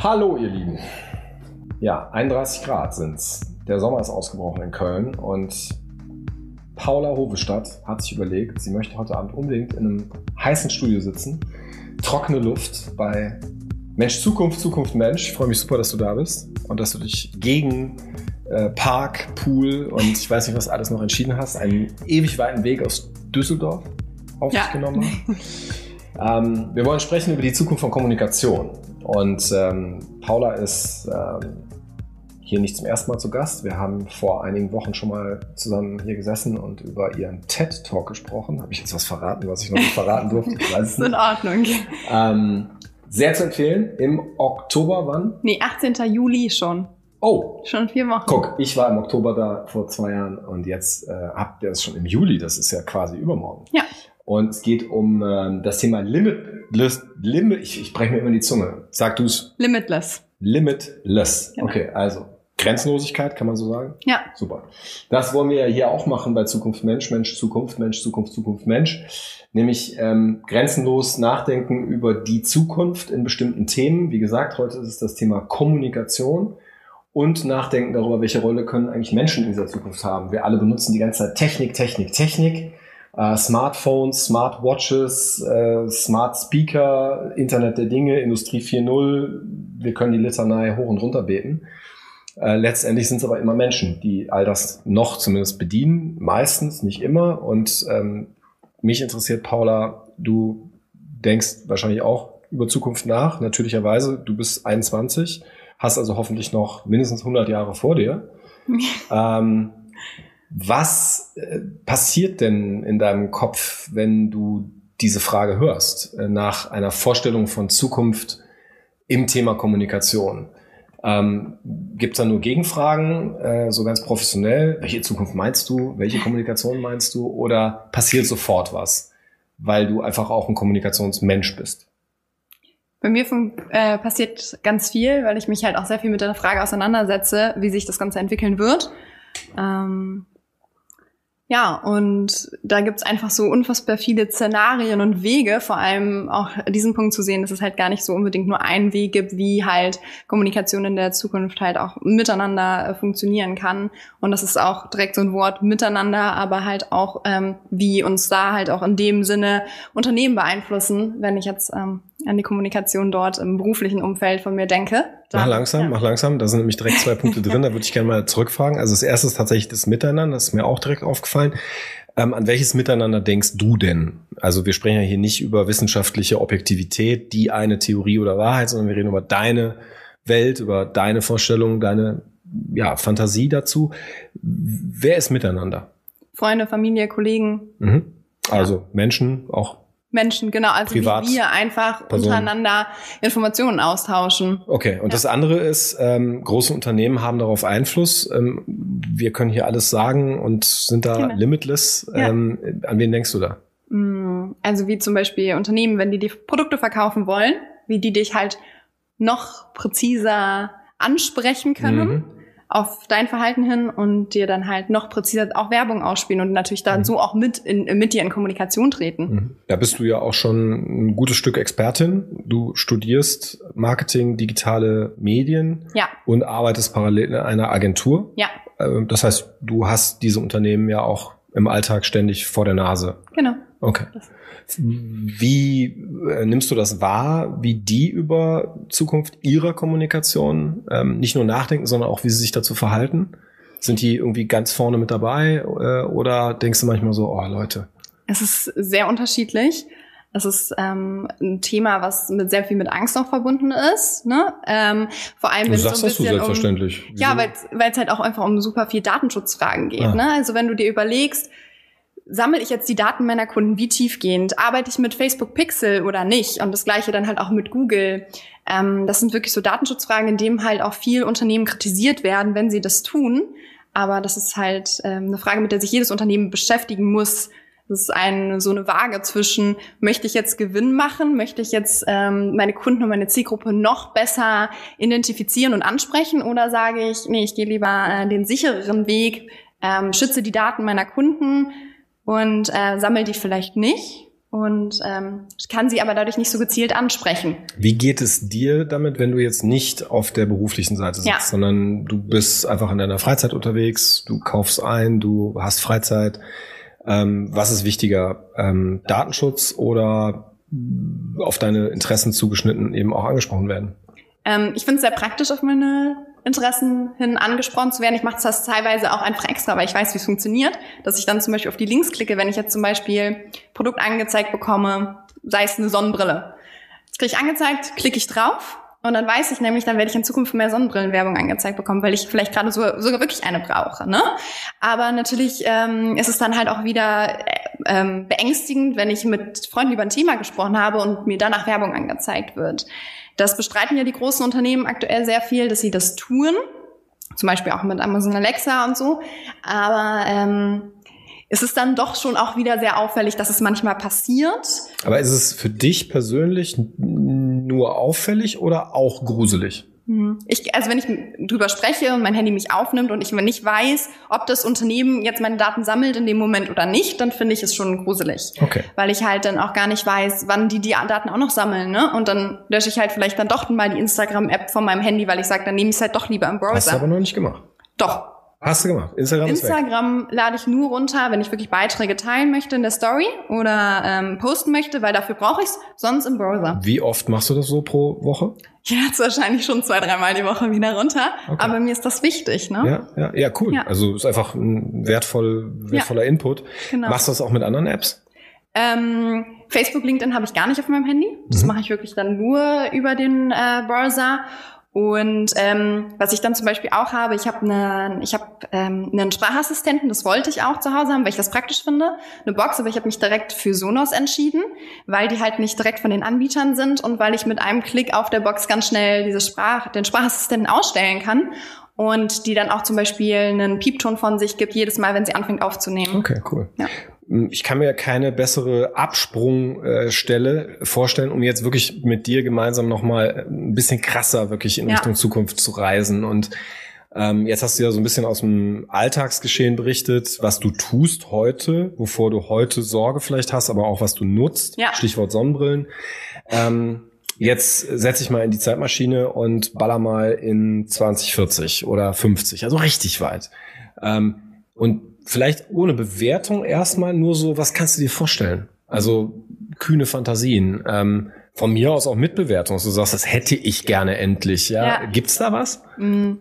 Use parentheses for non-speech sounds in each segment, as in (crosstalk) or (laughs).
Hallo, ihr Lieben. Ja, 31 Grad sind's. Der Sommer ist ausgebrochen in Köln und Paula Hovestadt hat sich überlegt, sie möchte heute Abend unbedingt in einem heißen Studio sitzen. Trockene Luft bei Mensch Zukunft, Zukunft Mensch. Ich freue mich super, dass du da bist und dass du dich gegen äh, Park, Pool und ich weiß nicht, was alles noch entschieden hast, einen ewig weiten Weg aus Düsseldorf auf ja. dich genommen (laughs) hast. ähm, wir wollen sprechen über die Zukunft von Kommunikation. Und ähm, Paula ist ähm, hier nicht zum ersten Mal zu Gast. Wir haben vor einigen Wochen schon mal zusammen hier gesessen und über ihren TED-Talk gesprochen. Habe ich jetzt was verraten, was ich noch nicht verraten durfte? Ich weiß es (laughs) nicht. in Ordnung. Ähm, sehr zu empfehlen. Im Oktober wann? Nee, 18. Juli schon. Oh. Schon vier Wochen. Guck, ich war im Oktober da vor zwei Jahren und jetzt äh, habt ihr es schon im Juli. Das ist ja quasi übermorgen. Ja. Und es geht um äh, das Thema Limitless. Limit, ich, ich breche mir immer die Zunge. Sag du's. Limitless. Limitless. Genau. Okay, also Grenzenlosigkeit, kann man so sagen? Ja. Super. Das wollen wir ja hier auch machen bei Zukunft Mensch, Mensch, Zukunft, Mensch, Zukunft, Zukunft, Mensch. Nämlich ähm, grenzenlos nachdenken über die Zukunft in bestimmten Themen. Wie gesagt, heute ist es das Thema Kommunikation und nachdenken darüber, welche Rolle können eigentlich Menschen in dieser Zukunft haben. Wir alle benutzen die ganze Zeit Technik, Technik, Technik. Äh, Smartphones, Smartwatches, äh, Smart Speaker, Internet der Dinge, Industrie 4.0. Wir können die Litanei hoch und runter beten. Äh, letztendlich sind es aber immer Menschen, die all das noch zumindest bedienen, meistens, nicht immer. Und ähm, mich interessiert, Paula, du denkst wahrscheinlich auch über Zukunft nach, natürlicherweise. Du bist 21, hast also hoffentlich noch mindestens 100 Jahre vor dir. (laughs) ähm, was äh, passiert denn in deinem Kopf, wenn du diese Frage hörst, äh, nach einer Vorstellung von Zukunft im Thema Kommunikation? Ähm, Gibt es da nur Gegenfragen, äh, so ganz professionell? Welche Zukunft meinst du? Welche Kommunikation meinst du? Oder passiert sofort was, weil du einfach auch ein Kommunikationsmensch bist? Bei mir äh, passiert ganz viel, weil ich mich halt auch sehr viel mit der Frage auseinandersetze, wie sich das Ganze entwickeln wird. Ähm, ja, und da gibt's einfach so unfassbar viele Szenarien und Wege, vor allem auch diesen Punkt zu sehen, dass es halt gar nicht so unbedingt nur einen Weg gibt, wie halt Kommunikation in der Zukunft halt auch miteinander äh, funktionieren kann. Und das ist auch direkt so ein Wort miteinander, aber halt auch, ähm, wie uns da halt auch in dem Sinne Unternehmen beeinflussen, wenn ich jetzt ähm, an die Kommunikation dort im beruflichen Umfeld von mir denke. Dann, mach langsam, ja. mach langsam. Da sind nämlich direkt zwei Punkte drin. Da würde ich gerne mal zurückfragen. Also das erste ist tatsächlich das Miteinander. Das ist mir auch direkt aufgefallen. Ähm, an welches Miteinander denkst du denn? Also wir sprechen ja hier nicht über wissenschaftliche Objektivität, die eine Theorie oder Wahrheit, sondern wir reden über deine Welt, über deine Vorstellungen, deine ja, Fantasie dazu. Wer ist miteinander? Freunde, Familie, Kollegen. Mhm. Also ja. Menschen, auch Menschen, genau, also Privat wie wir einfach Person. untereinander Informationen austauschen. Okay, und ja. das andere ist, ähm, große Unternehmen haben darauf Einfluss. Ähm, wir können hier alles sagen und sind da genau. limitless. Ja. Ähm, an wen denkst du da? Mm, also wie zum Beispiel Unternehmen, wenn die die Produkte verkaufen wollen, wie die dich halt noch präziser ansprechen können. Mhm auf dein Verhalten hin und dir dann halt noch präziser auch Werbung ausspielen und natürlich dann mhm. so auch mit, in, mit dir in Kommunikation treten. Mhm. Da bist du ja auch schon ein gutes Stück Expertin. Du studierst Marketing, digitale Medien ja. und arbeitest parallel in einer Agentur. Ja. Ähm, das heißt, du hast diese Unternehmen ja auch im Alltag ständig vor der Nase. Genau. Okay. Wie äh, nimmst du das wahr, wie die über Zukunft ihrer Kommunikation ähm, nicht nur nachdenken, sondern auch wie sie sich dazu verhalten? Sind die irgendwie ganz vorne mit dabei äh, oder denkst du manchmal so, oh Leute? Es ist sehr unterschiedlich. Es ist ähm, ein Thema, was mit sehr viel mit Angst noch verbunden ist. Ne? Ähm, vor allem, wenn es so ein bisschen das so selbstverständlich. Um, ja, weil es halt auch einfach um super viel Datenschutzfragen geht. Ah. Ne? Also wenn du dir überlegst, sammle ich jetzt die Daten meiner Kunden, wie tiefgehend? Arbeite ich mit Facebook Pixel oder nicht? Und das gleiche dann halt auch mit Google. Ähm, das sind wirklich so Datenschutzfragen, in denen halt auch viel Unternehmen kritisiert werden, wenn sie das tun. Aber das ist halt ähm, eine Frage, mit der sich jedes Unternehmen beschäftigen muss. Das ist ein, so eine Waage zwischen, möchte ich jetzt Gewinn machen? Möchte ich jetzt ähm, meine Kunden und meine Zielgruppe noch besser identifizieren und ansprechen? Oder sage ich, nee, ich gehe lieber äh, den sichereren Weg, ähm, schütze die Daten meiner Kunden, und äh, sammel die vielleicht nicht, und ähm, kann sie aber dadurch nicht so gezielt ansprechen. Wie geht es dir damit, wenn du jetzt nicht auf der beruflichen Seite sitzt, ja. sondern du bist einfach in deiner Freizeit unterwegs, du kaufst ein, du hast Freizeit. Ähm, was ist wichtiger, ähm, Datenschutz oder auf deine Interessen zugeschnitten eben auch angesprochen werden? Ähm, ich finde es sehr praktisch, auf meine Interessen hin angesprochen zu werden. Ich mache das teilweise auch einfach extra, weil ich weiß, wie es funktioniert, dass ich dann zum Beispiel auf die Links klicke, wenn ich jetzt zum Beispiel Produkt angezeigt bekomme, sei es eine Sonnenbrille. Das kriege ich angezeigt, klicke ich drauf und dann weiß ich nämlich, dann werde ich in Zukunft mehr Sonnenbrillenwerbung angezeigt bekommen, weil ich vielleicht gerade so, sogar wirklich eine brauche. Ne? Aber natürlich ähm, ist es dann halt auch wieder äh, ähm, beängstigend, wenn ich mit Freunden über ein Thema gesprochen habe und mir danach Werbung angezeigt wird. Das bestreiten ja die großen Unternehmen aktuell sehr viel, dass sie das tun. Zum Beispiel auch mit Amazon Alexa und so. Aber ähm, es ist dann doch schon auch wieder sehr auffällig, dass es manchmal passiert. Aber ist es für dich persönlich nur auffällig oder auch gruselig? Mhm. Ich, also wenn ich drüber spreche und mein Handy mich aufnimmt und ich nicht weiß, ob das Unternehmen jetzt meine Daten sammelt in dem Moment oder nicht, dann finde ich es schon gruselig. Okay. Weil ich halt dann auch gar nicht weiß, wann die die Daten auch noch sammeln. Ne? Und dann lösche ich halt vielleicht dann doch mal die Instagram-App von meinem Handy, weil ich sage, dann nehme ich es halt doch lieber im Browser. Hast du aber noch nicht gemacht. Doch. Hast du gemacht? Instagram Instagram lade ich nur runter, wenn ich wirklich Beiträge teilen möchte in der Story oder ähm, posten möchte, weil dafür brauche ich es, sonst im Browser. Wie oft machst du das so pro Woche? Ja, jetzt wahrscheinlich schon zwei, dreimal die Woche wieder runter. Okay. Aber mir ist das wichtig, ne? Ja, ja, ja, cool. Ja. Also ist einfach ein wertvoll, wertvoller ja. Input. Genau. Machst du das auch mit anderen Apps? Ähm, Facebook, LinkedIn habe ich gar nicht auf meinem Handy. Das mhm. mache ich wirklich dann nur über den äh, Browser. Und ähm, was ich dann zum Beispiel auch habe, ich habe eine, ich habe ähm, einen Sprachassistenten, das wollte ich auch zu Hause haben, weil ich das praktisch finde, eine Box, aber ich habe mich direkt für Sonos entschieden, weil die halt nicht direkt von den Anbietern sind und weil ich mit einem Klick auf der Box ganz schnell diese Sprach, den Sprachassistenten ausstellen kann und die dann auch zum Beispiel einen Piepton von sich gibt jedes Mal, wenn sie anfängt aufzunehmen. Okay, cool. Ja. Ich kann mir keine bessere Absprungstelle vorstellen, um jetzt wirklich mit dir gemeinsam nochmal ein bisschen krasser wirklich in ja. Richtung Zukunft zu reisen. Und ähm, jetzt hast du ja so ein bisschen aus dem Alltagsgeschehen berichtet, was du tust heute, wovor du heute Sorge vielleicht hast, aber auch was du nutzt. Ja. Stichwort Sonnenbrillen. Ähm, jetzt setz ich mal in die Zeitmaschine und baller mal in 2040 oder 50, also richtig weit. Ähm, und vielleicht ohne Bewertung erstmal nur so, was kannst du dir vorstellen? Also kühne Fantasien. Ähm, von mir aus auch mit Bewertung, dass du sagst, das hätte ich gerne endlich. Ja, ja. gibt's da was? Mm.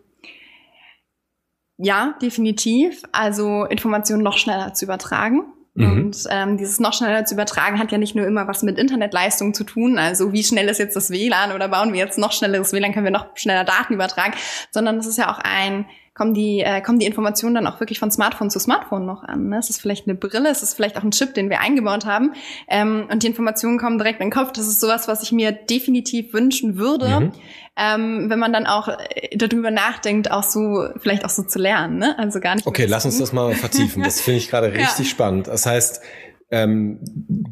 Ja, definitiv. Also Informationen noch schneller zu übertragen. Mhm. Und ähm, dieses noch schneller zu übertragen hat ja nicht nur immer was mit Internetleistung zu tun, also wie schnell ist jetzt das WLAN oder bauen wir jetzt noch schnelleres WLAN, können wir noch schneller Daten übertragen, sondern es ist ja auch ein kommen die, äh, kommen die Informationen dann auch wirklich von Smartphone zu Smartphone noch an. Ne? Es ist vielleicht eine Brille, es ist vielleicht auch ein Chip, den wir eingebaut haben. Ähm, und die Informationen kommen direkt in den Kopf. Das ist sowas, was ich mir definitiv wünschen würde, mhm. ähm, wenn man dann auch äh, darüber nachdenkt, auch so, vielleicht auch so zu lernen. Ne? Also gar nicht. Okay, lass uns das mal vertiefen. Das finde ich gerade (laughs) richtig ja. spannend. Das heißt, ähm,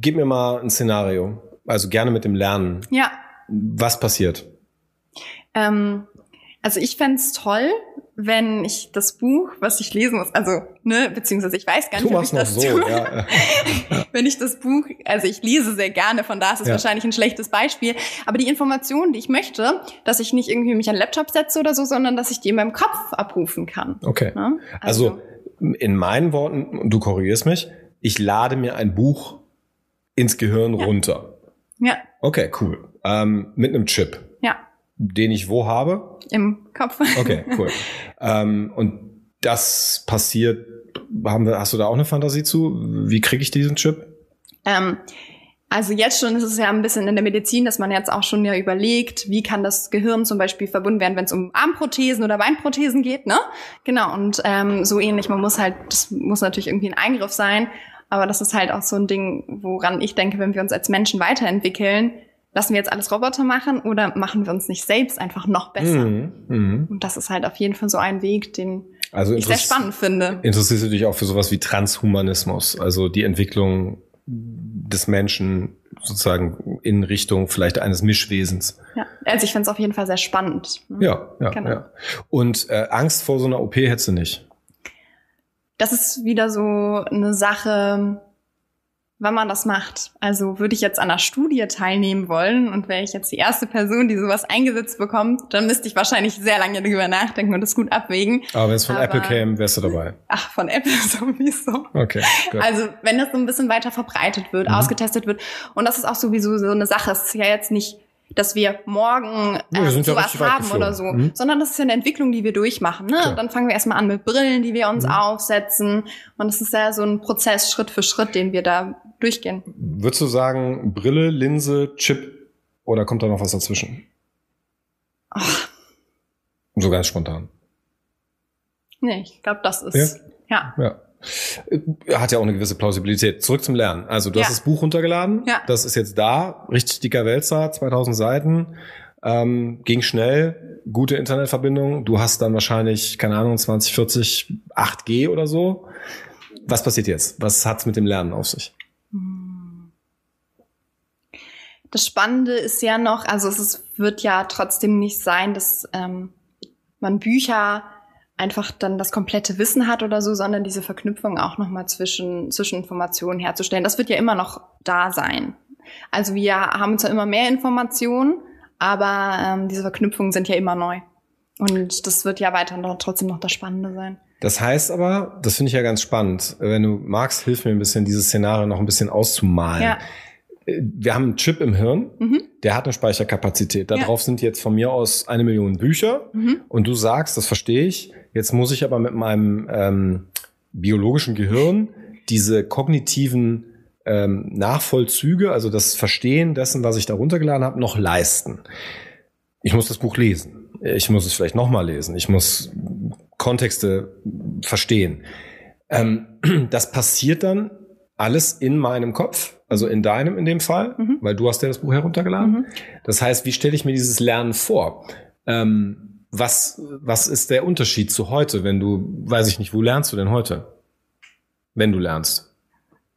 gib mir mal ein Szenario. Also gerne mit dem Lernen. Ja. Was passiert? Ähm, also ich fände toll, wenn ich das Buch, was ich lesen muss, also, ne, beziehungsweise ich weiß gar nicht, ob ich das so, tue. Ja. (laughs) wenn ich das Buch, also ich lese sehr gerne, von da ist es ja. wahrscheinlich ein schlechtes Beispiel, aber die Informationen, die ich möchte, dass ich nicht irgendwie mich an den Laptop setze oder so, sondern dass ich die in meinem Kopf abrufen kann. Okay. Ne? Also, also in meinen Worten, du korrigierst mich, ich lade mir ein Buch ins Gehirn ja. runter. Ja. Okay, cool. Ähm, mit einem Chip. Den ich wo habe? Im Kopf. (laughs) Okay, cool. ähm, und das passiert, haben wir, hast du da auch eine Fantasie zu? Wie kriege ich diesen Chip? Ähm, also jetzt schon ist es ja ein bisschen in der Medizin, dass man jetzt auch schon ja überlegt, wie kann das Gehirn zum Beispiel verbunden werden, wenn es um Armprothesen oder Beinprothesen geht, ne? Genau, und ähm, so ähnlich. Man muss halt, das muss natürlich irgendwie ein Eingriff sein, aber das ist halt auch so ein Ding, woran ich denke, wenn wir uns als Menschen weiterentwickeln, lassen wir jetzt alles Roboter machen oder machen wir uns nicht selbst einfach noch besser? Mhm, mh. Und das ist halt auf jeden Fall so ein Weg, den also ich sehr spannend finde. Interessierst du dich auch für sowas wie Transhumanismus, also die Entwicklung des Menschen sozusagen in Richtung vielleicht eines Mischwesens. Ja, also ich finde es auf jeden Fall sehr spannend. Ne? Ja, ja, genau. ja. Und äh, Angst vor so einer OP hättest du nicht? Das ist wieder so eine Sache, wann man das macht. Also würde ich jetzt an einer Studie teilnehmen wollen und wäre ich jetzt die erste Person, die sowas eingesetzt bekommt, dann müsste ich wahrscheinlich sehr lange darüber nachdenken und das gut abwägen. Aber wenn es von Aber, Apple käme, wärst du dabei. Ach, von Apple (laughs) sowieso. Okay. Good. Also wenn das so ein bisschen weiter verbreitet wird, mhm. ausgetestet wird und das ist auch sowieso so eine Sache. Es ist ja jetzt nicht dass wir morgen äh, ja, sowas ja haben oder so, mhm. sondern das ist ja eine Entwicklung, die wir durchmachen. Ne? Dann fangen wir erstmal an mit Brillen, die wir uns mhm. aufsetzen und es ist ja so ein Prozess Schritt für Schritt, den wir da durchgehen. Würdest du sagen Brille, Linse, Chip oder kommt da noch was dazwischen? Ach. So ganz spontan. Nee, ich glaube, das ist ja. ja. ja. Äh, hat ja auch eine gewisse Plausibilität. Zurück zum Lernen. Also du ja. hast das Buch runtergeladen. Ja. Das ist jetzt da. Richtig dicker Wälzer, 2000 Seiten. Ähm, ging schnell, gute Internetverbindung. Du hast dann wahrscheinlich, keine Ahnung, 2040 8G oder so. Was passiert jetzt? Was hat's mit dem Lernen auf sich? Das Spannende ist ja noch, also es ist, wird ja trotzdem nicht sein, dass ähm, man Bücher einfach dann das komplette Wissen hat oder so, sondern diese Verknüpfung auch nochmal zwischen, zwischen Informationen herzustellen. Das wird ja immer noch da sein. Also wir haben zwar immer mehr Informationen, aber ähm, diese Verknüpfungen sind ja immer neu. Und das wird ja weiter noch, trotzdem noch das Spannende sein. Das heißt aber, das finde ich ja ganz spannend, wenn du magst, hilf mir ein bisschen, dieses Szenario noch ein bisschen auszumalen. Ja. Wir haben einen Chip im Hirn, mhm. der hat eine Speicherkapazität. Darauf ja. sind jetzt von mir aus eine Million Bücher. Mhm. Und du sagst, das verstehe ich, Jetzt muss ich aber mit meinem ähm, biologischen Gehirn diese kognitiven ähm, Nachvollzüge, also das Verstehen dessen, was ich da runtergeladen habe, noch leisten. Ich muss das Buch lesen. Ich muss es vielleicht nochmal lesen. Ich muss Kontexte verstehen. Ähm, (clears throat) das passiert dann alles in meinem Kopf, also in deinem in dem Fall, mhm. weil du hast ja das Buch heruntergeladen. Mhm. Das heißt, wie stelle ich mir dieses Lernen vor? Ähm, was, was ist der Unterschied zu heute, wenn du, weiß ich nicht, wo lernst du denn heute? Wenn du lernst.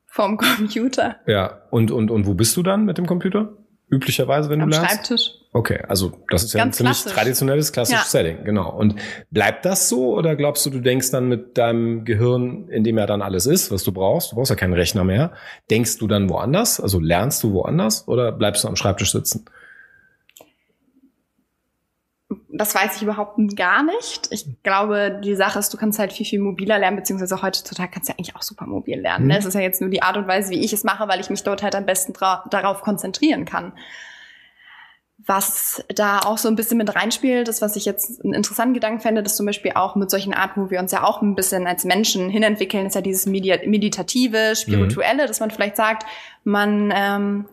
Vom Computer. Ja, und, und, und wo bist du dann mit dem Computer? Üblicherweise, wenn Am du lernst? Schreibtisch. Okay, also das ist ja Ganz ein ziemlich klassisch. traditionelles, klassisches ja. Setting, genau. Und bleibt das so oder glaubst du, du denkst dann mit deinem Gehirn, in dem ja dann alles ist, was du brauchst, du brauchst ja keinen Rechner mehr, denkst du dann woanders, also lernst du woanders oder bleibst du am Schreibtisch sitzen? Das weiß ich überhaupt gar nicht. Ich glaube, die Sache ist, du kannst halt viel, viel mobiler lernen, beziehungsweise heutzutage kannst du ja eigentlich auch super mobil lernen. Mhm. Ne? Es ist ja jetzt nur die Art und Weise, wie ich es mache, weil ich mich dort halt am besten darauf konzentrieren kann. Was da auch so ein bisschen mit reinspielt, ist, was ich jetzt einen interessanten Gedanken fände, dass zum Beispiel auch mit solchen Arten, wo wir uns ja auch ein bisschen als Menschen hinentwickeln, ist ja dieses Meditative, Spirituelle, mhm. dass man vielleicht sagt, man ähm,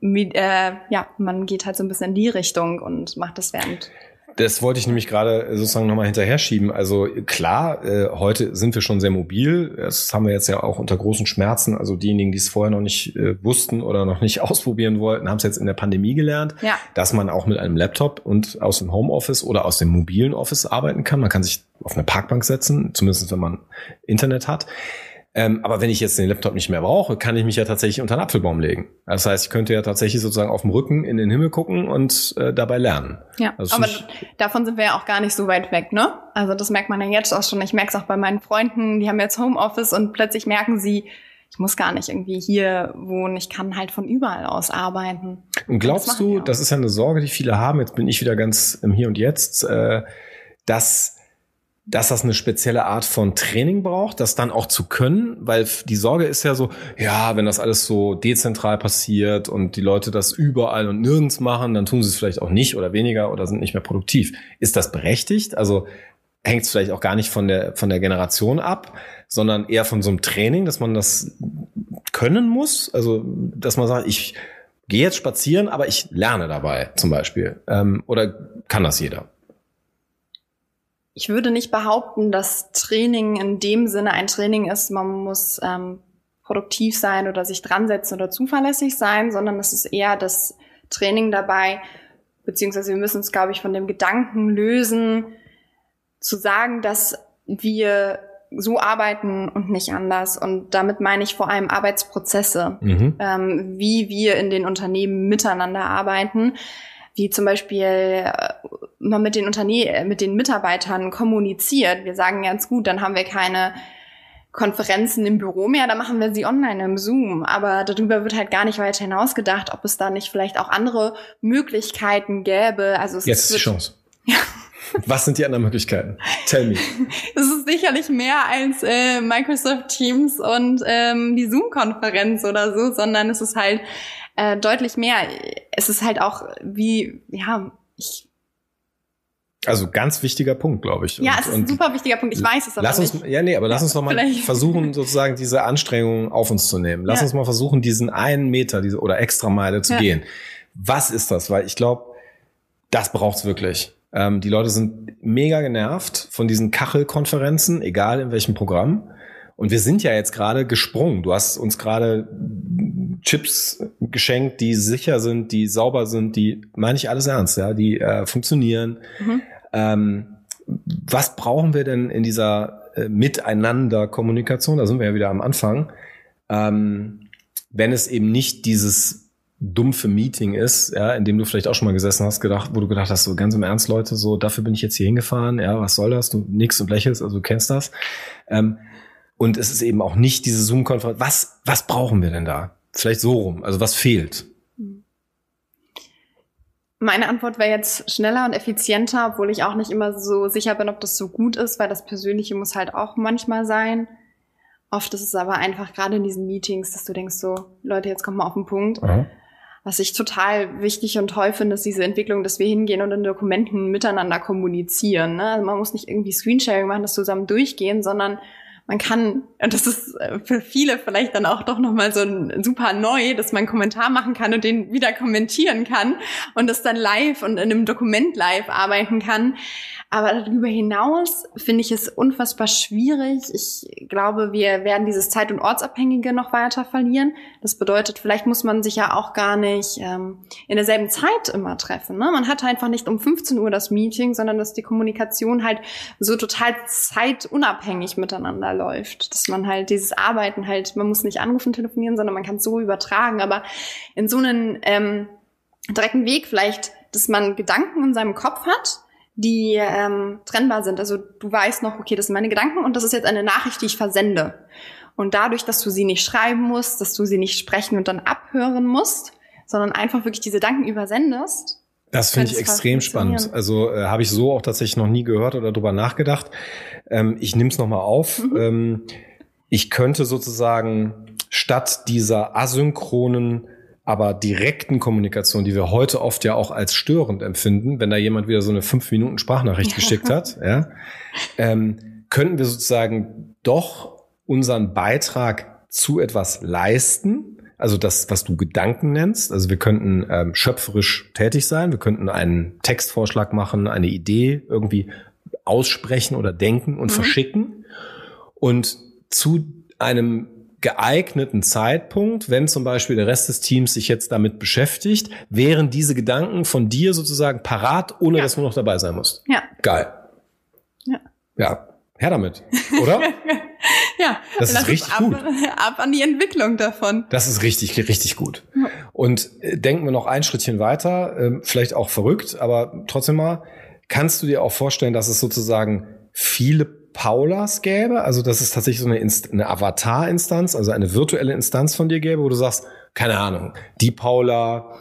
mit, äh, ja, man geht halt so ein bisschen in die Richtung und macht das während das wollte ich nämlich gerade sozusagen nochmal hinterher schieben. Also klar, äh, heute sind wir schon sehr mobil. Das haben wir jetzt ja auch unter großen Schmerzen. Also diejenigen, die es vorher noch nicht äh, wussten oder noch nicht (laughs) ausprobieren wollten, haben es jetzt in der Pandemie gelernt, ja. dass man auch mit einem Laptop und aus dem Homeoffice oder aus dem mobilen Office arbeiten kann. Man kann sich auf eine Parkbank setzen, zumindest wenn man Internet hat. Ähm, aber wenn ich jetzt den Laptop nicht mehr brauche, kann ich mich ja tatsächlich unter einen Apfelbaum legen. Das heißt, ich könnte ja tatsächlich sozusagen auf dem Rücken in den Himmel gucken und äh, dabei lernen. Ja, also aber davon sind wir ja auch gar nicht so weit weg, ne? Also das merkt man ja jetzt auch schon. Ich merke es auch bei meinen Freunden, die haben jetzt Homeoffice und plötzlich merken sie, ich muss gar nicht irgendwie hier wohnen, ich kann halt von überall aus arbeiten. Und glaubst das du, das ist ja eine Sorge, die viele haben, jetzt bin ich wieder ganz im Hier und Jetzt, äh, dass dass das eine spezielle Art von Training braucht, das dann auch zu können, weil die Sorge ist ja so, ja, wenn das alles so dezentral passiert und die Leute das überall und nirgends machen, dann tun sie es vielleicht auch nicht oder weniger oder sind nicht mehr produktiv. Ist das berechtigt? Also hängt es vielleicht auch gar nicht von der, von der Generation ab, sondern eher von so einem Training, dass man das können muss. Also, dass man sagt, ich gehe jetzt spazieren, aber ich lerne dabei zum Beispiel. Ähm, oder kann das jeder? Ich würde nicht behaupten, dass Training in dem Sinne ein Training ist, man muss ähm, produktiv sein oder sich dran setzen oder zuverlässig sein, sondern es ist eher das Training dabei, beziehungsweise wir müssen uns, glaube ich, von dem Gedanken lösen, zu sagen, dass wir so arbeiten und nicht anders. Und damit meine ich vor allem Arbeitsprozesse, mhm. ähm, wie wir in den Unternehmen miteinander arbeiten wie zum Beispiel äh, man mit den Unternehmen, äh, mit den Mitarbeitern kommuniziert. Wir sagen ganz gut, dann haben wir keine Konferenzen im Büro mehr, da machen wir sie online im Zoom. Aber darüber wird halt gar nicht weiter hinausgedacht, ob es da nicht vielleicht auch andere Möglichkeiten gäbe. Also es Jetzt ist die Chance. Ja. Was sind die anderen Möglichkeiten? Tell me. (laughs) Es ist sicherlich mehr als äh, Microsoft Teams und ähm, die Zoom-Konferenz oder so, sondern es ist halt äh, deutlich mehr. Es ist halt auch wie, ja, ich also ganz wichtiger Punkt, glaube ich. Ja, und, es ist ein super wichtiger Punkt. Ich weiß es aber lass uns, nicht. Ja, nee, aber lass uns doch mal (laughs) Vielleicht. versuchen, sozusagen diese Anstrengungen auf uns zu nehmen. Lass ja. uns mal versuchen, diesen einen Meter diese, oder extra Meile zu ja. gehen. Was ist das? Weil ich glaube, das braucht's wirklich. Ähm, die Leute sind mega genervt von diesen Kachelkonferenzen, egal in welchem Programm. Und wir sind ja jetzt gerade gesprungen. Du hast uns gerade Chips geschenkt, die sicher sind, die sauber sind, die meine ich alles ernst, ja, die äh, funktionieren. Mhm. Ähm, was brauchen wir denn in dieser äh, Miteinander-Kommunikation? Da sind wir ja wieder am Anfang. Ähm, wenn es eben nicht dieses dumpfe Meeting ist, ja, in dem du vielleicht auch schon mal gesessen hast, gedacht, wo du gedacht hast, so ganz im Ernst, Leute, so dafür bin ich jetzt hier hingefahren, ja, was soll das? Du nix und lächelst, also du kennst das. Ähm, und es ist eben auch nicht diese Zoom-Konferenz. Was, was brauchen wir denn da? Vielleicht so rum. Also was fehlt? Meine Antwort wäre jetzt schneller und effizienter, obwohl ich auch nicht immer so sicher bin, ob das so gut ist, weil das Persönliche muss halt auch manchmal sein. Oft ist es aber einfach gerade in diesen Meetings, dass du denkst so, Leute, jetzt kommt mal auf den Punkt. Aha. Was ich total wichtig und toll finde, ist diese Entwicklung, dass wir hingehen und in Dokumenten miteinander kommunizieren. Ne? Also man muss nicht irgendwie Screensharing machen, das zusammen durchgehen, sondern man kann, und das ist äh, für viele vielleicht dann auch doch nochmal so ein super neu, dass man einen Kommentar machen kann und den wieder kommentieren kann und das dann live und in einem Dokument live arbeiten kann. Aber darüber hinaus finde ich es unfassbar schwierig. Ich glaube, wir werden dieses Zeit- und Ortsabhängige noch weiter verlieren. Das bedeutet, vielleicht muss man sich ja auch gar nicht ähm, in derselben Zeit immer treffen. Ne? Man hat einfach nicht um 15 Uhr das Meeting, sondern dass die Kommunikation halt so total zeitunabhängig miteinander läuft. Dass man halt dieses Arbeiten halt, man muss nicht anrufen, telefonieren, sondern man kann es so übertragen. Aber in so einen ähm, direkten Weg vielleicht, dass man Gedanken in seinem Kopf hat, die ähm, trennbar sind. Also du weißt noch, okay, das sind meine Gedanken und das ist jetzt eine Nachricht, die ich versende. Und dadurch, dass du sie nicht schreiben musst, dass du sie nicht sprechen und dann abhören musst, sondern einfach wirklich diese Gedanken übersendest. Das finde ich extrem spannend. Also äh, habe ich so auch tatsächlich noch nie gehört oder drüber nachgedacht. Ähm, ich nehme es nochmal auf. Mhm. Ähm, ich könnte sozusagen statt dieser asynchronen aber direkten Kommunikation, die wir heute oft ja auch als störend empfinden, wenn da jemand wieder so eine fünf Minuten Sprachnachricht geschickt hat, ja, ähm, könnten wir sozusagen doch unseren Beitrag zu etwas leisten. Also das, was du Gedanken nennst. Also wir könnten ähm, schöpferisch tätig sein. Wir könnten einen Textvorschlag machen, eine Idee irgendwie aussprechen oder denken und mhm. verschicken. Und zu einem geeigneten Zeitpunkt, wenn zum Beispiel der Rest des Teams sich jetzt damit beschäftigt, wären diese Gedanken von dir sozusagen parat, ohne ja. dass du noch dabei sein musst. Ja. Geil. Ja. Ja, her damit, oder? (laughs) ja, das ist richtig ab, gut. Ab an die Entwicklung davon. Das ist richtig, richtig gut. Ja. Und äh, denken wir noch ein Schrittchen weiter, äh, vielleicht auch verrückt, aber trotzdem mal, kannst du dir auch vorstellen, dass es sozusagen viele Paulas gäbe, also dass es tatsächlich so eine, Inst eine Avatar-Instanz, also eine virtuelle Instanz von dir gäbe, wo du sagst, keine Ahnung, die Paula,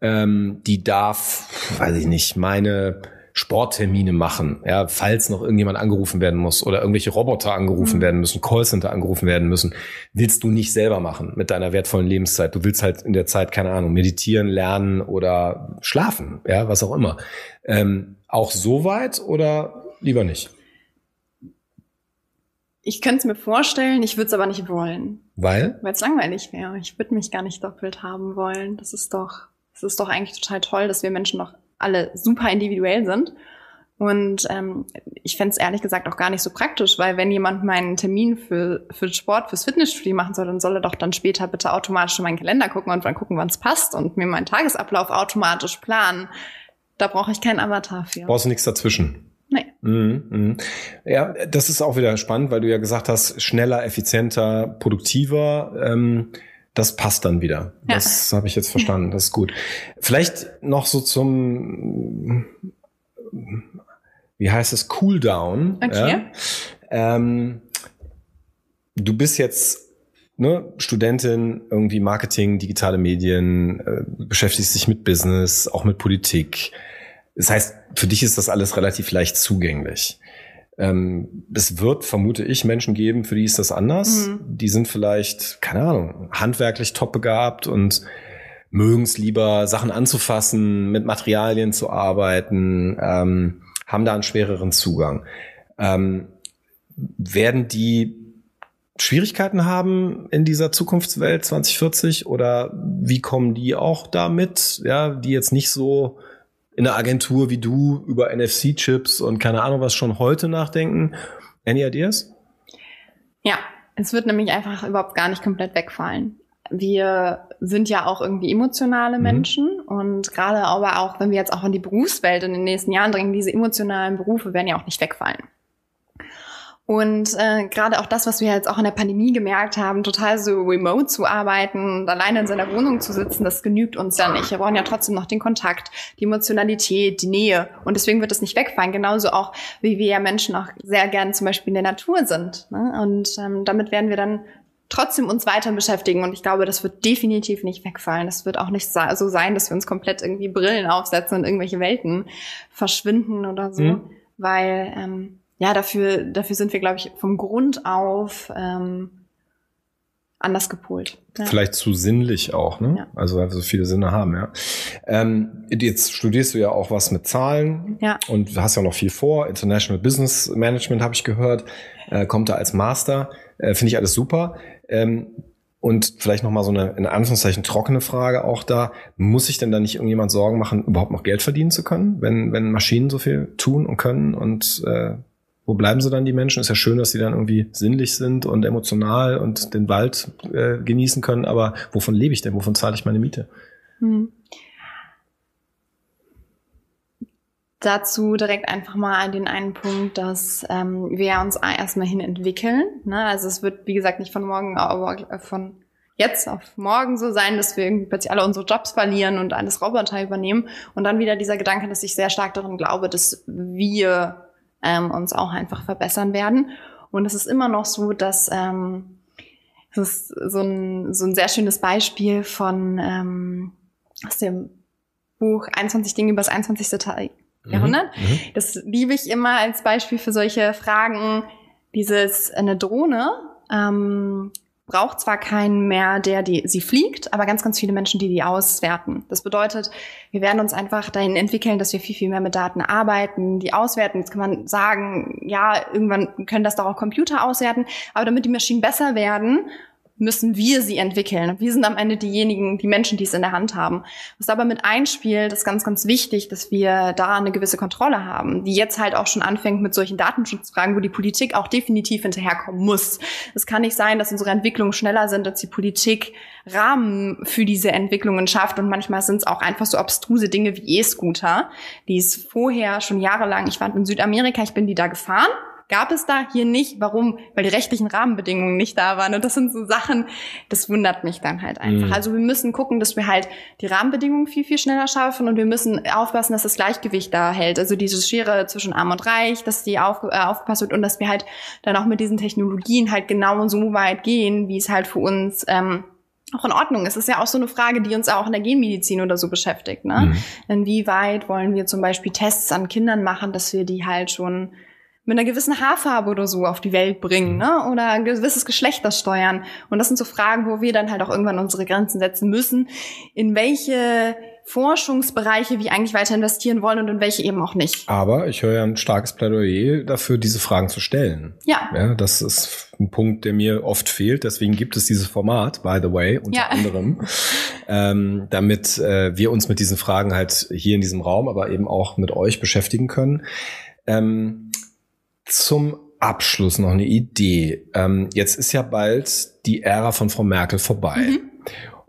ähm, die darf, weiß ich nicht, meine Sporttermine machen, ja, falls noch irgendjemand angerufen werden muss oder irgendwelche Roboter angerufen mhm. werden müssen, Callcenter angerufen werden müssen, willst du nicht selber machen mit deiner wertvollen Lebenszeit. Du willst halt in der Zeit, keine Ahnung, meditieren, lernen oder schlafen, ja, was auch immer. Ähm, auch so weit oder lieber nicht? Ich könnte es mir vorstellen, ich würde es aber nicht wollen. Weil? Weil es langweilig wäre. Ich würde mich gar nicht doppelt haben wollen. Das ist doch, das ist doch eigentlich total toll, dass wir Menschen doch alle super individuell sind. Und ähm, ich fände es ehrlich gesagt auch gar nicht so praktisch, weil wenn jemand meinen Termin für, für Sport, fürs Fitnessstudio machen soll, dann soll er doch dann später bitte automatisch in meinen Kalender gucken und dann gucken, wann es passt und mir meinen Tagesablauf automatisch planen. Da brauche ich keinen Avatar für. Brauchst du nichts dazwischen? Nee. Mhm, mh. Ja, das ist auch wieder spannend, weil du ja gesagt hast, schneller, effizienter, produktiver. Ähm, das passt dann wieder. Ja. Das habe ich jetzt verstanden. Das ist gut. Vielleicht noch so zum, wie heißt es, Cooldown. Okay. Ja? Ähm, du bist jetzt ne, Studentin, irgendwie Marketing, digitale Medien, äh, beschäftigst dich mit Business, auch mit Politik. Das heißt, für dich ist das alles relativ leicht zugänglich. Ähm, es wird, vermute ich, Menschen geben, für die ist das anders. Mhm. Die sind vielleicht, keine Ahnung, handwerklich top begabt und mögen es lieber, Sachen anzufassen, mit Materialien zu arbeiten, ähm, haben da einen schwereren Zugang. Ähm, werden die Schwierigkeiten haben in dieser Zukunftswelt 2040 oder wie kommen die auch damit, ja, die jetzt nicht so in einer Agentur wie du über NFC-Chips und keine Ahnung was schon heute nachdenken? Any ideas? Ja, es wird nämlich einfach überhaupt gar nicht komplett wegfallen. Wir sind ja auch irgendwie emotionale mhm. Menschen mhm. und gerade aber auch, wenn wir jetzt auch in die Berufswelt in den nächsten Jahren dringen, diese emotionalen Berufe werden ja auch nicht wegfallen. Und äh, gerade auch das, was wir jetzt auch in der Pandemie gemerkt haben, total so remote zu arbeiten und alleine in seiner Wohnung zu sitzen, das genügt uns ja nicht. Wir brauchen ja trotzdem noch den Kontakt, die Emotionalität, die Nähe. Und deswegen wird es nicht wegfallen. Genauso auch, wie wir ja Menschen auch sehr gern zum Beispiel in der Natur sind. Ne? Und ähm, damit werden wir dann trotzdem uns weiter beschäftigen. Und ich glaube, das wird definitiv nicht wegfallen. Das wird auch nicht so sein, dass wir uns komplett irgendwie Brillen aufsetzen und irgendwelche Welten verschwinden oder so. Mhm. Weil ähm, ja, dafür, dafür sind wir, glaube ich, vom Grund auf ähm, anders gepolt. Ja. Vielleicht zu sinnlich auch, ne? Ja. Also weil wir so viele Sinne haben, ja. Ähm, jetzt studierst du ja auch was mit Zahlen ja. und hast ja noch viel vor. International Business Management habe ich gehört, äh, kommt da als Master. Äh, Finde ich alles super. Ähm, und vielleicht noch mal so eine in Anführungszeichen trockene Frage auch da: Muss sich denn da nicht irgendjemand Sorgen machen, überhaupt noch Geld verdienen zu können, wenn wenn Maschinen so viel tun und können und äh, wo bleiben sie dann, die Menschen? Ist ja schön, dass sie dann irgendwie sinnlich sind und emotional und den Wald äh, genießen können, aber wovon lebe ich denn? Wovon zahle ich meine Miete? Hm. Dazu direkt einfach mal den einen Punkt, dass ähm, wir uns erstmal hin entwickeln. Ne? Also es wird, wie gesagt, nicht von morgen, aber von jetzt auf morgen so sein, dass wir irgendwie plötzlich alle unsere Jobs verlieren und alles Roboter übernehmen. Und dann wieder dieser Gedanke, dass ich sehr stark daran glaube, dass wir ähm, uns auch einfach verbessern werden. Und es ist immer noch so, dass ähm, es ist so ein, so ein sehr schönes Beispiel von ähm, aus dem Buch 21 Dinge über das 21. Mhm, Jahrhundert. Mhm. Das liebe ich immer als Beispiel für solche Fragen. Dieses eine Drohne ähm, braucht zwar keinen mehr, der die, sie fliegt, aber ganz, ganz viele Menschen, die die auswerten. Das bedeutet, wir werden uns einfach dahin entwickeln, dass wir viel, viel mehr mit Daten arbeiten, die auswerten. Jetzt kann man sagen, ja, irgendwann können das doch auch Computer auswerten, aber damit die Maschinen besser werden müssen wir sie entwickeln. Wir sind am Ende diejenigen, die Menschen, die es in der Hand haben. Was aber mit einspielt, ist ganz, ganz wichtig, dass wir da eine gewisse Kontrolle haben, die jetzt halt auch schon anfängt mit solchen Datenschutzfragen, wo die Politik auch definitiv hinterherkommen muss. Es kann nicht sein, dass unsere Entwicklungen schneller sind, als die Politik Rahmen für diese Entwicklungen schafft. Und manchmal sind es auch einfach so abstruse Dinge wie E-Scooter, die es vorher schon jahrelang, ich war in Südamerika, ich bin die da gefahren Gab es da hier nicht. Warum? Weil die rechtlichen Rahmenbedingungen nicht da waren. Und das sind so Sachen, das wundert mich dann halt einfach. Mhm. Also wir müssen gucken, dass wir halt die Rahmenbedingungen viel, viel schneller schaffen und wir müssen aufpassen, dass das Gleichgewicht da hält. Also diese Schere zwischen Arm und Reich, dass die auf, äh, aufgepasst wird und dass wir halt dann auch mit diesen Technologien halt genau so weit gehen, wie es halt für uns ähm, auch in Ordnung ist. Es ist ja auch so eine Frage, die uns auch in der Genmedizin oder so beschäftigt. Ne? Mhm. Inwieweit wollen wir zum Beispiel Tests an Kindern machen, dass wir die halt schon mit einer gewissen Haarfarbe oder so auf die Welt bringen, ne? Oder ein gewisses Geschlechter steuern. Und das sind so Fragen, wo wir dann halt auch irgendwann unsere Grenzen setzen müssen, in welche Forschungsbereiche wir eigentlich weiter investieren wollen und in welche eben auch nicht. Aber ich höre ja ein starkes Plädoyer dafür, diese Fragen zu stellen. Ja. ja das ist ein Punkt, der mir oft fehlt. Deswegen gibt es dieses Format, by the way, unter ja. anderem, ähm, damit äh, wir uns mit diesen Fragen halt hier in diesem Raum, aber eben auch mit euch beschäftigen können. Ähm, zum Abschluss noch eine Idee. Ähm, jetzt ist ja bald die Ära von Frau Merkel vorbei. Mhm.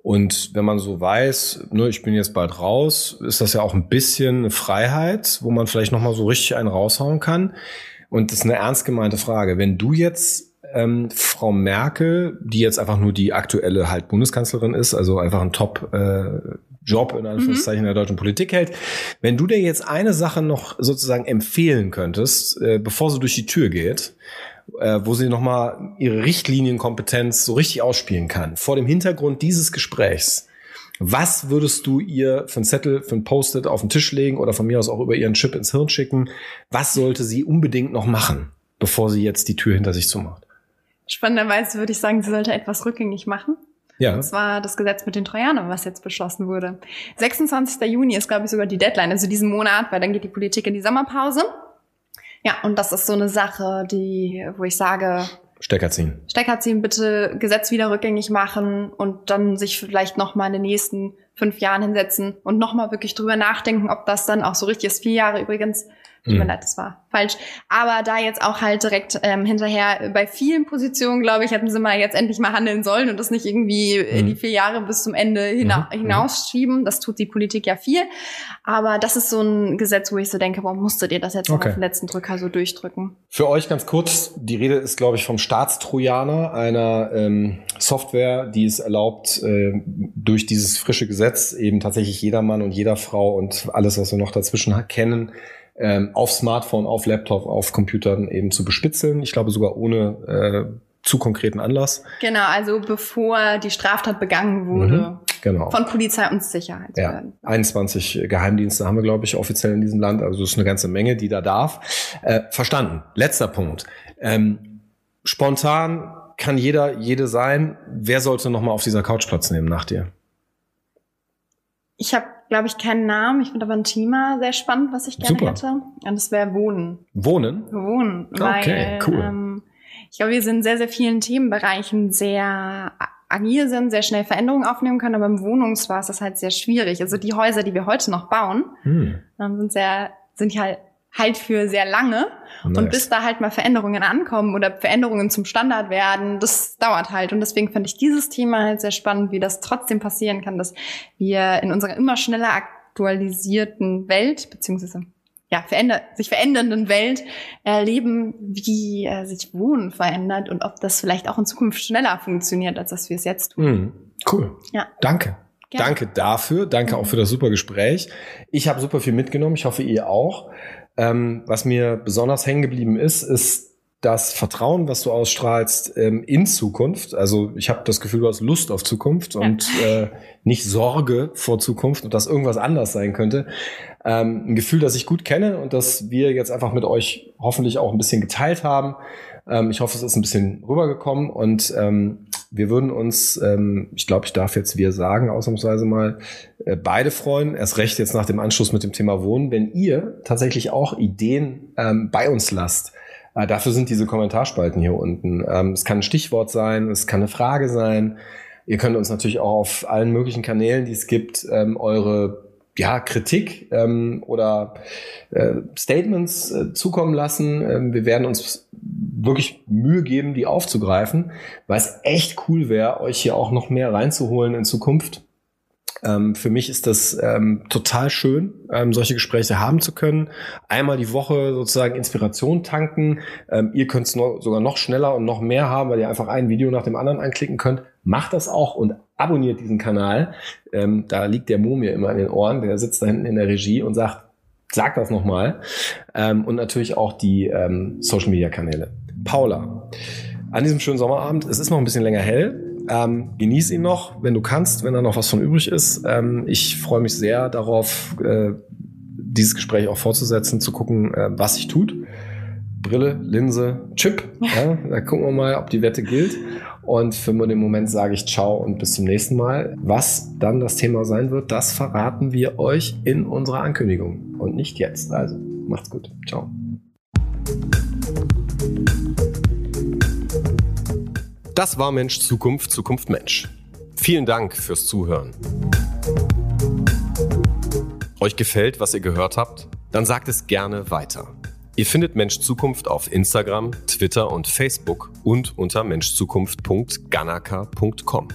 Und wenn man so weiß, ne, ich bin jetzt bald raus, ist das ja auch ein bisschen eine Freiheit, wo man vielleicht noch mal so richtig einen raushauen kann. Und das ist eine ernst gemeinte Frage. Wenn du jetzt ähm, Frau Merkel, die jetzt einfach nur die aktuelle halt Bundeskanzlerin ist, also einfach ein Top äh, Job in Anführungszeichen mhm. der deutschen Politik hält. Wenn du dir jetzt eine Sache noch sozusagen empfehlen könntest, äh, bevor sie durch die Tür geht, äh, wo sie nochmal ihre Richtlinienkompetenz so richtig ausspielen kann. Vor dem Hintergrund dieses Gesprächs, was würdest du ihr für einen Zettel, für ein Post-it auf den Tisch legen oder von mir aus auch über ihren Chip ins Hirn schicken? Was sollte sie unbedingt noch machen, bevor sie jetzt die Tür hinter sich zumacht? Spannenderweise würde ich sagen, sie sollte etwas rückgängig machen. Ja. Und zwar das Gesetz mit den Trojanern, was jetzt beschlossen wurde. 26. Juni ist, glaube ich, sogar die Deadline, also diesen Monat, weil dann geht die Politik in die Sommerpause. Ja, und das ist so eine Sache, die, wo ich sage, Stecker ziehen. Stecker ziehen, bitte Gesetz wieder rückgängig machen und dann sich vielleicht nochmal in den nächsten fünf Jahren hinsetzen und nochmal wirklich drüber nachdenken, ob das dann auch so richtig ist. Vier Jahre übrigens Tut mir mhm. leid, das war falsch. Aber da jetzt auch halt direkt ähm, hinterher bei vielen Positionen, glaube ich, hätten sie mal jetzt endlich mal handeln sollen und das nicht irgendwie mhm. die vier Jahre bis zum Ende hina mhm. hinausschieben. Das tut die Politik ja viel. Aber das ist so ein Gesetz, wo ich so denke, warum musstet ihr das jetzt okay. auf den letzten Drücker so durchdrücken? Für euch ganz kurz, die Rede ist, glaube ich, vom Staatstrojaner, einer ähm, Software, die es erlaubt, äh, durch dieses frische Gesetz eben tatsächlich jeder Mann und jeder Frau und alles, was wir noch dazwischen kennen, ähm, auf Smartphone, auf Laptop, auf Computern eben zu bespitzeln. Ich glaube sogar ohne äh, zu konkreten Anlass. Genau, also bevor die Straftat begangen wurde. Mhm, genau. Von Polizei und Sicherheitsbehörden. Ja, 21 Geheimdienste haben wir, glaube ich, offiziell in diesem Land. Also es ist eine ganze Menge, die da darf. Äh, verstanden. Letzter Punkt. Ähm, spontan kann jeder, jede sein. Wer sollte nochmal auf dieser Couch Platz nehmen nach dir? Ich habe glaube ich, keinen Namen. Ich finde aber ein Thema sehr spannend, was ich gerne Super. hätte. Und das wäre Wohnen. Wohnen? Wohnen. Okay, weil, cool. Ähm, ich glaube, wir sind in sehr, sehr vielen Themenbereichen sehr agil sind, sehr schnell Veränderungen aufnehmen können, aber im Wohnungsbau ist das halt sehr schwierig. Also die Häuser, die wir heute noch bauen, hm. Ähm, sind sehr, sind halt halt für sehr lange. Nice. Und bis da halt mal Veränderungen ankommen oder Veränderungen zum Standard werden, das dauert halt. Und deswegen fand ich dieses Thema halt sehr spannend, wie das trotzdem passieren kann, dass wir in unserer immer schneller aktualisierten Welt, beziehungsweise ja, veränder sich verändernden Welt erleben, wie äh, sich Wohnen verändert und ob das vielleicht auch in Zukunft schneller funktioniert, als dass wir es jetzt tun. Mm, cool. Ja. Danke. Gerne. Danke dafür. Danke auch für das super Gespräch. Ich habe super viel mitgenommen. Ich hoffe, ihr auch. Ähm, was mir besonders hängen geblieben ist, ist das Vertrauen, was du ausstrahlst ähm, in Zukunft. Also ich habe das Gefühl, du hast Lust auf Zukunft und äh, nicht Sorge vor Zukunft und dass irgendwas anders sein könnte. Ähm, ein Gefühl, das ich gut kenne und das wir jetzt einfach mit euch hoffentlich auch ein bisschen geteilt haben. Ähm, ich hoffe, es ist ein bisschen rübergekommen und ähm, wir würden uns, ähm, ich glaube, ich darf jetzt wir sagen, ausnahmsweise mal, äh, beide freuen, erst recht jetzt nach dem Anschluss mit dem Thema Wohnen, wenn ihr tatsächlich auch Ideen ähm, bei uns lasst. Äh, dafür sind diese Kommentarspalten hier unten. Ähm, es kann ein Stichwort sein, es kann eine Frage sein. Ihr könnt uns natürlich auch auf allen möglichen Kanälen, die es gibt, ähm, eure ja, Kritik ähm, oder äh, Statements äh, zukommen lassen. Ähm, wir werden uns wirklich Mühe geben, die aufzugreifen, weil es echt cool wäre, euch hier auch noch mehr reinzuholen in Zukunft. Ähm, für mich ist das ähm, total schön, ähm, solche Gespräche haben zu können. Einmal die Woche sozusagen Inspiration tanken. Ähm, ihr könnt es sogar noch schneller und noch mehr haben, weil ihr einfach ein Video nach dem anderen anklicken könnt. Macht das auch und abonniert diesen Kanal. Ähm, da liegt der Mo mir immer in den Ohren. Der sitzt da hinten in der Regie und sagt, sag das nochmal. Ähm, und natürlich auch die ähm, Social-Media-Kanäle. Paula, an diesem schönen Sommerabend, es ist noch ein bisschen länger hell. Ähm, genieß ihn noch, wenn du kannst, wenn da noch was von übrig ist. Ähm, ich freue mich sehr darauf, äh, dieses Gespräch auch fortzusetzen, zu gucken, äh, was sich tut. Brille, Linse, Chip. (laughs) Ja, da gucken wir mal, ob die Wette gilt. Und für den Moment sage ich ciao und bis zum nächsten Mal. Was dann das Thema sein wird, das verraten wir euch in unserer Ankündigung und nicht jetzt. Also macht's gut. Ciao. Das war Mensch Zukunft, Zukunft Mensch. Vielen Dank fürs Zuhören. Euch gefällt, was ihr gehört habt? Dann sagt es gerne weiter. Ihr findet Mensch Zukunft auf Instagram, Twitter und Facebook und unter menschzukunft.ganaka.com.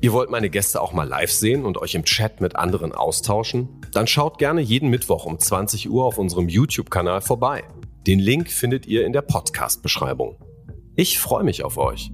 Ihr wollt meine Gäste auch mal live sehen und euch im Chat mit anderen austauschen? Dann schaut gerne jeden Mittwoch um 20 Uhr auf unserem YouTube-Kanal vorbei. Den Link findet ihr in der Podcast-Beschreibung. Ich freue mich auf euch.